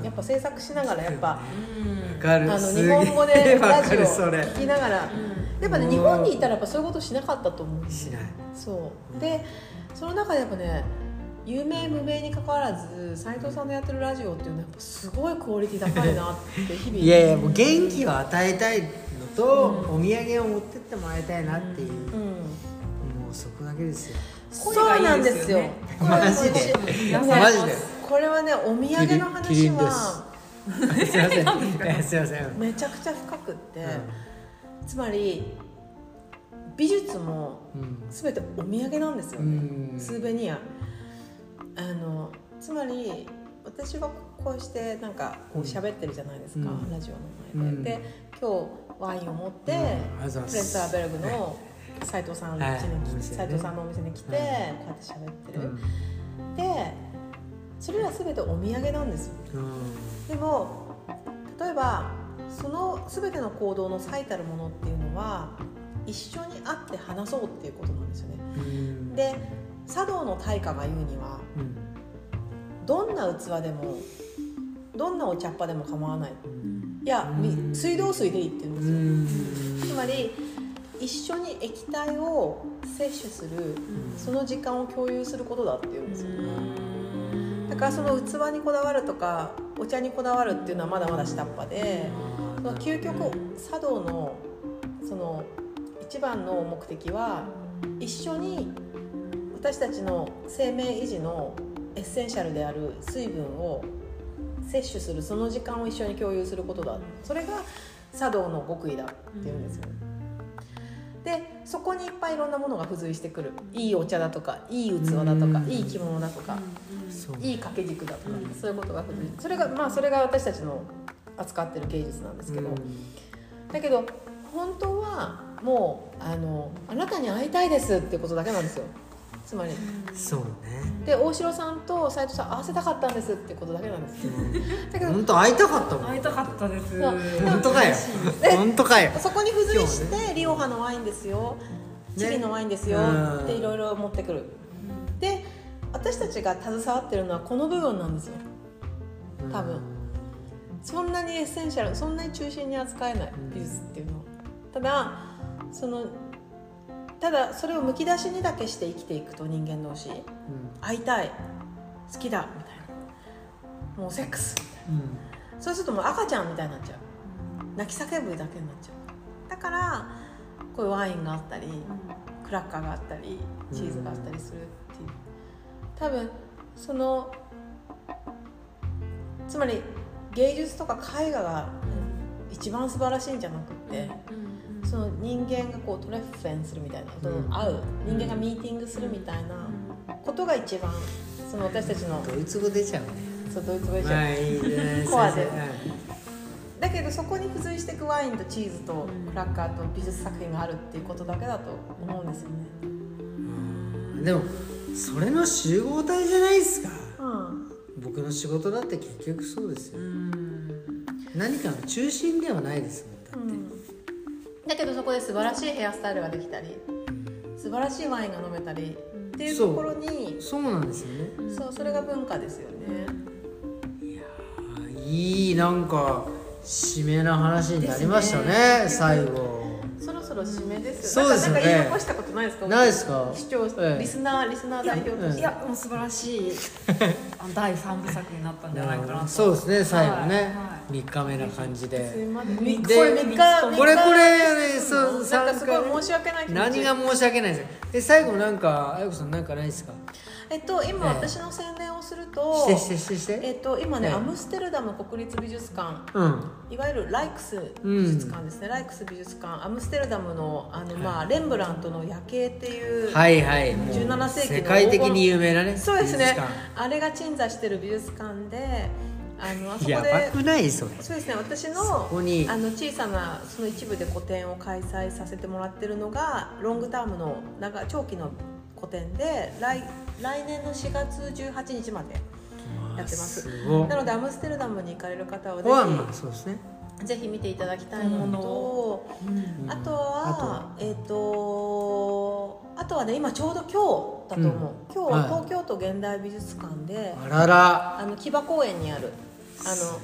ん。やっぱ制作しながらやっぱ、あの日本語で わラジオ聞きながら、やっぱね日本にいたらやっぱそういうことしなかったと思うしない。そう。でその中でやっぱね有名無名にかかわらず斉藤さんのやってるラジオっていうのはやっぱすごいクオリティ高いなって日々。いやいやもう元気を与えたいのと、お土産を持ってってもらいたいなっていう、うん。もうそこだけですよ。そうなんですよ。マジで。マジで。これはねお土産の話はす すいませんす。いません。めちゃくちゃ深くって、つまり美術もうん。全てお土産なんですようね、ん。スーベニアあのつまり私はこうしてなんかこう喋ってるじゃないですか、うん。ラジオの前で、うん。で今日ワインを持って、うん。プレッサーベルグの斉藤さん家に来て、はい藤さんのお店に来て、はいこうやって喋ってる、うん。でそれら全てお土産なんですよ。うん。でも例えばその全ての行動の最たるものっていうのは一緒に会って話そうっていうことなんですよね。うん。で茶道の大家が言うにはうん。どんな器でもどんなお茶っ葉でも構わない。いや水道水でいいって言うんうですよ。ん。つまり一緒に液体を摂取するその時間を共有することだっていうんですよ。だからその器にこだわるとかお茶にこだわるっていうのはまだまだ下っ端でその究極茶道のその一番の目的は一緒に私たちの生命維持のエッセンシャルである水分を摂取するその時間を一緒に共有することだ。それが茶道の極意だっていうんですよ。ね。でそこにいっぱいいろんなものが付随してくる。いいお茶だとかいい器だとかうん。いい着物だとかいい掛け軸だとかそういうことが付随。それがまあそれが私たちの扱ってる芸術なんですけど、だけど本当はもうあのあなたに会いたいですっていうことだけなんですよつまり。そうね。で大城さんと斉藤さん合わせたかったんですってことだけなんです。けど。本当会いたかったもん。会いたかったです。そう。本当かよ。本当かよ。そこに付随してリオハのワインですよ。チリのワインですよ。うん。っていろいろ持ってくる。で私たちが携わってるのはこの部分なんですよ。多分。そんなにエッセンシャルそんなに中心に扱えない美術っていうのは。ただそのただそれをむき出しにだけして生きていくと人間同士会いたい好きだみたいな。もうセックスみたいうん。なそうするともう赤ちゃんみたいになっちゃう。泣き叫ぶだけになっちゃう。だからこういうワインがあったりクラッカーがあったりチーズがあったりするっていう。多分そのつまり芸術とか絵画が一番素晴らしいんじゃなくってその人間がこうトレッフェンするみたいなその会う人間がミーティングするみたいなことが一番その私たちのドイツ語出ちゃうね。そうドイツ語でしょまあいいね。コアで。先だけどそこに付随していくワインとチーズとクラッカーと美術作品があるっていうことだけだと思うんですよね。生うん。でもそれの集合体じゃないですか。うん。僕の仕事だって結局そうですよ。何かの中心ではないですもんだけどそこで素晴らしいヘアスタイルができたり素晴らしいワインが飲めたりっていうところにそうなんですよね。そうそれが文化ですよね。あいいなんか締めな話になりましたね最後。そろそろ締めです。よそうですよね。なんか言い残したことないですか？ないですか？視聴ええ。リスナーリスナー代表として。いやもう素晴らしい。第三部作になったんじゃないかなと。そうですね最後ね、は3日目な感じで。ませんみこでれ3日これこれねそうなんかすごい申し訳ない何が申し訳ないですで最後なんかあやこさんなんかないですか？えっと今ええ。私の宣伝をするとしてしてしてして。えっと今ね、ええ。アムステルダム国立美術館うん。いわゆるライクス美術館ですね、ライクス美術館。アムステルダムのあの、まあ、レンブラントの夜景っていう、はいはい。もう17世紀の世界的に有名なねそうですね。あれが鎮座してる美術館であのあそこやばでくないそれ。そうですね私のあの小さなその一部で個展を開催させてもらってるのがロングタームの長長期の個展で来来年の4月18日までやってます。なのでアムステルダムに行かれる方はぜここはまあそうですね。ひぜひ見ていただきたいものと、うん。あとはえっ、とあとはね今ちょうど今日だと思う、今日、はい。東京都現代美術館であらら。あの木場公園にあるあの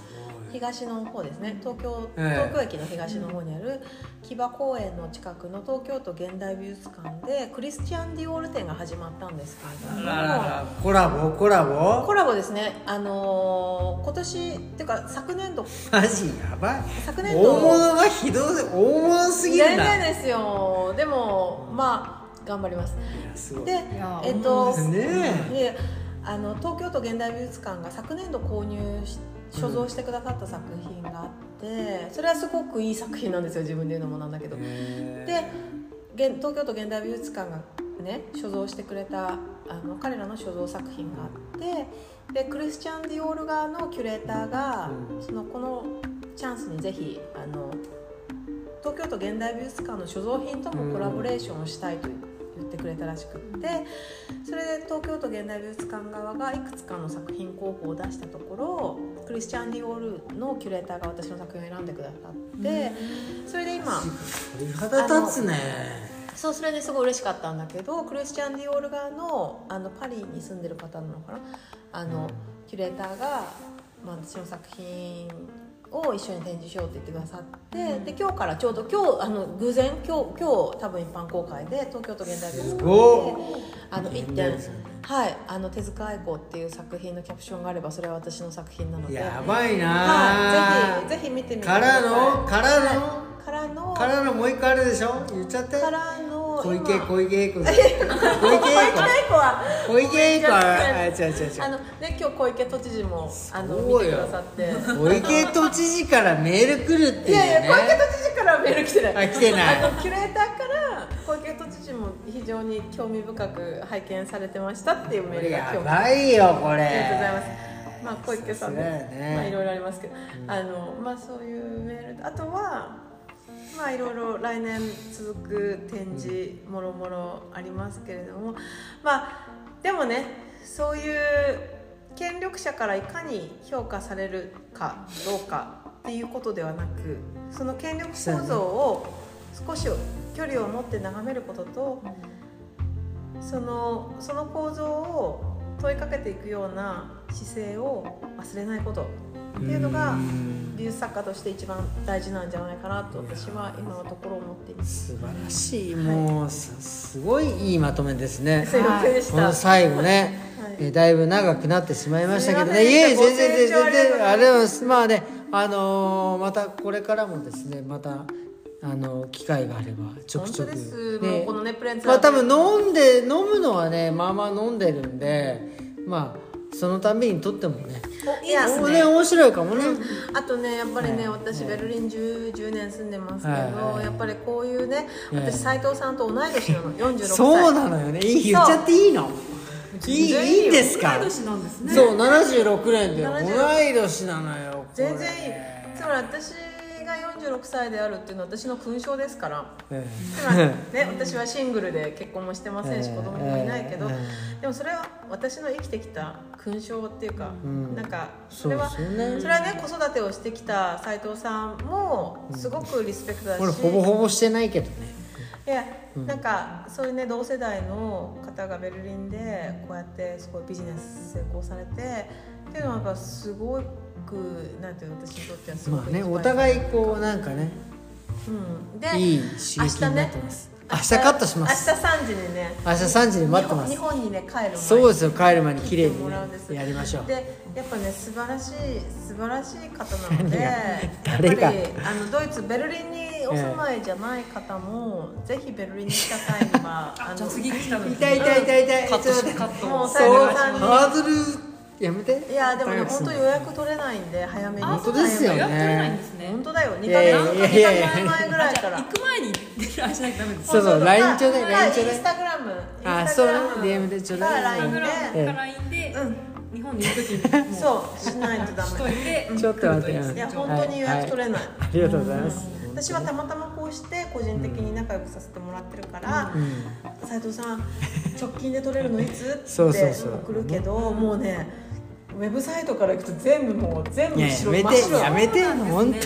東の方ですね。東京ええ。東京駅の東の方にある木場公園の近くの東京都現代美術館でクリスチャン・ディオール展が始まったんですけれども。あららら。コラボ？コラボ？コラボですね。あのー今年っていうか昨年度。マジやばい。昨年度。大物がひどい大物すぎる全な然ですよ。でもまあ頑張ります。でやえっとね。であの東京都現代美術館が昨年度購入し所蔵してくださった作品があってそれはすごくいい作品なんですよ自分で言うのもなんだけど。で東京都現代美術館がね所蔵してくれたあの彼らの所蔵作品があってでクリスチャン・ディオール側のキュレーターが、うん。そのこのチャンスにぜひあの東京都現代美術館の所蔵品ともコラボレーションをしたいと言ってくれたらしくってそれで東京都現代美術館側がいくつかの作品候補を出したところクリスチャン・ディオールのキュレーターが私の作品を選んでくださってそれで今鳥肌立つね。そうそれですごい嬉しかったんだけどクリスチャン・ディオール側のあのパリに住んでる方なのかな？あの、うん。キュレーターが、まあ、私の作品を一緒に展示しようって言ってくださって、で今日からちょうど今日あの偶然今日今日多分一般公開で東京都現代美術館であの一現代点はいあの手塚愛子っていう作品のキャプションがあればそれは私の作品なので。やばいなはい、ぜひぜひ見てみてください。からの？からの？はいからの。からのもう一個あるでしょ？言っちゃって。からの小池今 小池栄子。小池栄子は。子小池栄子は。あ違う違う違う。あのね今日小池都知事もあの見てくださって。小池都知事からメール来るっていういやいや小池ね都知事からメール来てない。あ来てない。あのキュレーターから小池都知事も非常に興味深く拝見されてましたっていうメールが今日やばいよこれ。ありがとうございます。まあ小池さんでさすがやね。まあいろいろありますけど、あのまあそういうメール。あとはまあいろいろ来年続く展示もろもろありますけれども。まあでもねそういう権力者からいかに評価されるかどうかっていうことではなくその権力構造を少し距離を持って眺めることとそのその構造を問いかけていくような姿勢を忘れないことっていうのがうん。美術作家として一番大事なんじゃないかなと私は今のところ思っています。素晴らしい。もうすすごいいいまとめですね。すい。ませんでした。この最後ね、はい。えーだいぶ長くなってしまいましたけどね。すいえ全然全然あれはまあねあのーまたこれからもですねまたあの機会があればちょく本ちょく。ね。まあ多分飲んで飲むのはねまあまあ飲んでるんでまあそのたびにとってもね。いやもうね。面白いかもね、あとねやっぱりね、はい。私ベルリン 10, 10年住んでますけど、やっぱりこういうねはい私斉藤さんと同い年なの46歳。そうなのよね。いい言っちゃっていいの？いいいいんですか？同い年なんですね。そう76年で同70い年なのよ全然いい。つまり私が46歳であるっていうのは私の勲章ですから。えつまりね私はシングルで結婚もしてませんしええ。子供もいないけど、えでもそれは私の生きてきた勲章っていうか、うん。なんかそれはそね。それはね子育てをしてきた斉藤さんもすごくリスペクトだし、これほぼほぼしてないけどね。いやなんかそういうね同世代の方がベルリンでこうやってすごいビジネス成功されてっていうのはやっぱすごくなんていうの私にとってはすごくまあねお互いこうなんかねうん、でいい刺激になってます、明日カットします。明日3時にね。明日3時に待ってます。日本にね帰る前にそうですよ帰る前に綺麗にねやりましょう。でやっぱね素晴らしい素晴らしい方なので やっ誰がぱりあのドイツベルリンにお住まいじゃない方も、ぜひベルリンに来た際にはあじゃあ次来たの 痛い痛い痛い痛い。カットしてカットもうハードルやめて。いやでもね本当予約取れないんで早めに。本当ですよね予約取れないんですね。本当だよ。2いやいやヶ月いやいやいや。2ヶ月前ぐらいから。行く前にあれしなきゃダメですそうそう。LINE ちょうだいまあ LINE ちょうだい。インスタグラム。あそうね。DM でちょうだい。か LINE で。LINE でうん。日本にいる時にそうしないとダメ。ちょっと待っていや本当に予約取れない、ありがとうございます。私はたまたまこうして個人的に仲良くさせてもらってるからうん。斉藤さん直近で取れるのいつ？ってそうそう。そう送るけどもうねウェブサイトから行くと全部もう全部いや後ろやめて真っ白。やめて本当。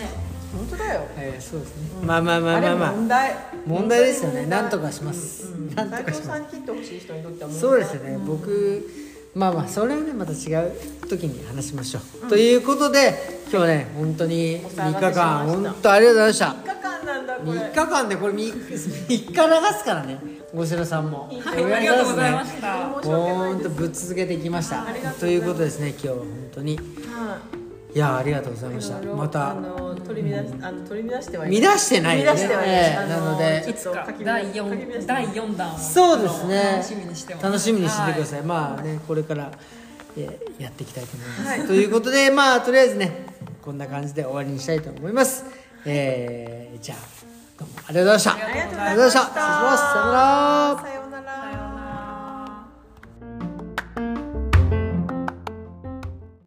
本当だよ。えーそうですね。まあまあまあまあれまあ。問題。問題ですよね。なんとかします。なんとかします。斉藤さんに切ってほしい人にとっては問題そうですよね。僕まあまあそれはねまた違う時に話しましょう、ということで今日ね本当に3お騒がせしした。間本当ありがとうございました。3日間なんだこれ。3日間でこれ 3, 3日流すからねごしろさんも。はいありがとうございましした。本当ですぶっ続けてきました。ありがとうございうことですね今日は本当に。はい。やありがとうございました。またあの取り乱しあの取り乱してはい乱してない乱してはいななので。いつか第書き乱4して第四弾をそうですね。楽しみにして楽しみにしててくだい。さい、まあねこれから、えーやっていきたいと思います、はい。ということでまあとりあえずねこんな感じで終わりにしたいと思います。えー、じゃあありがとうございました。ありがとうございました。失礼します。さよなら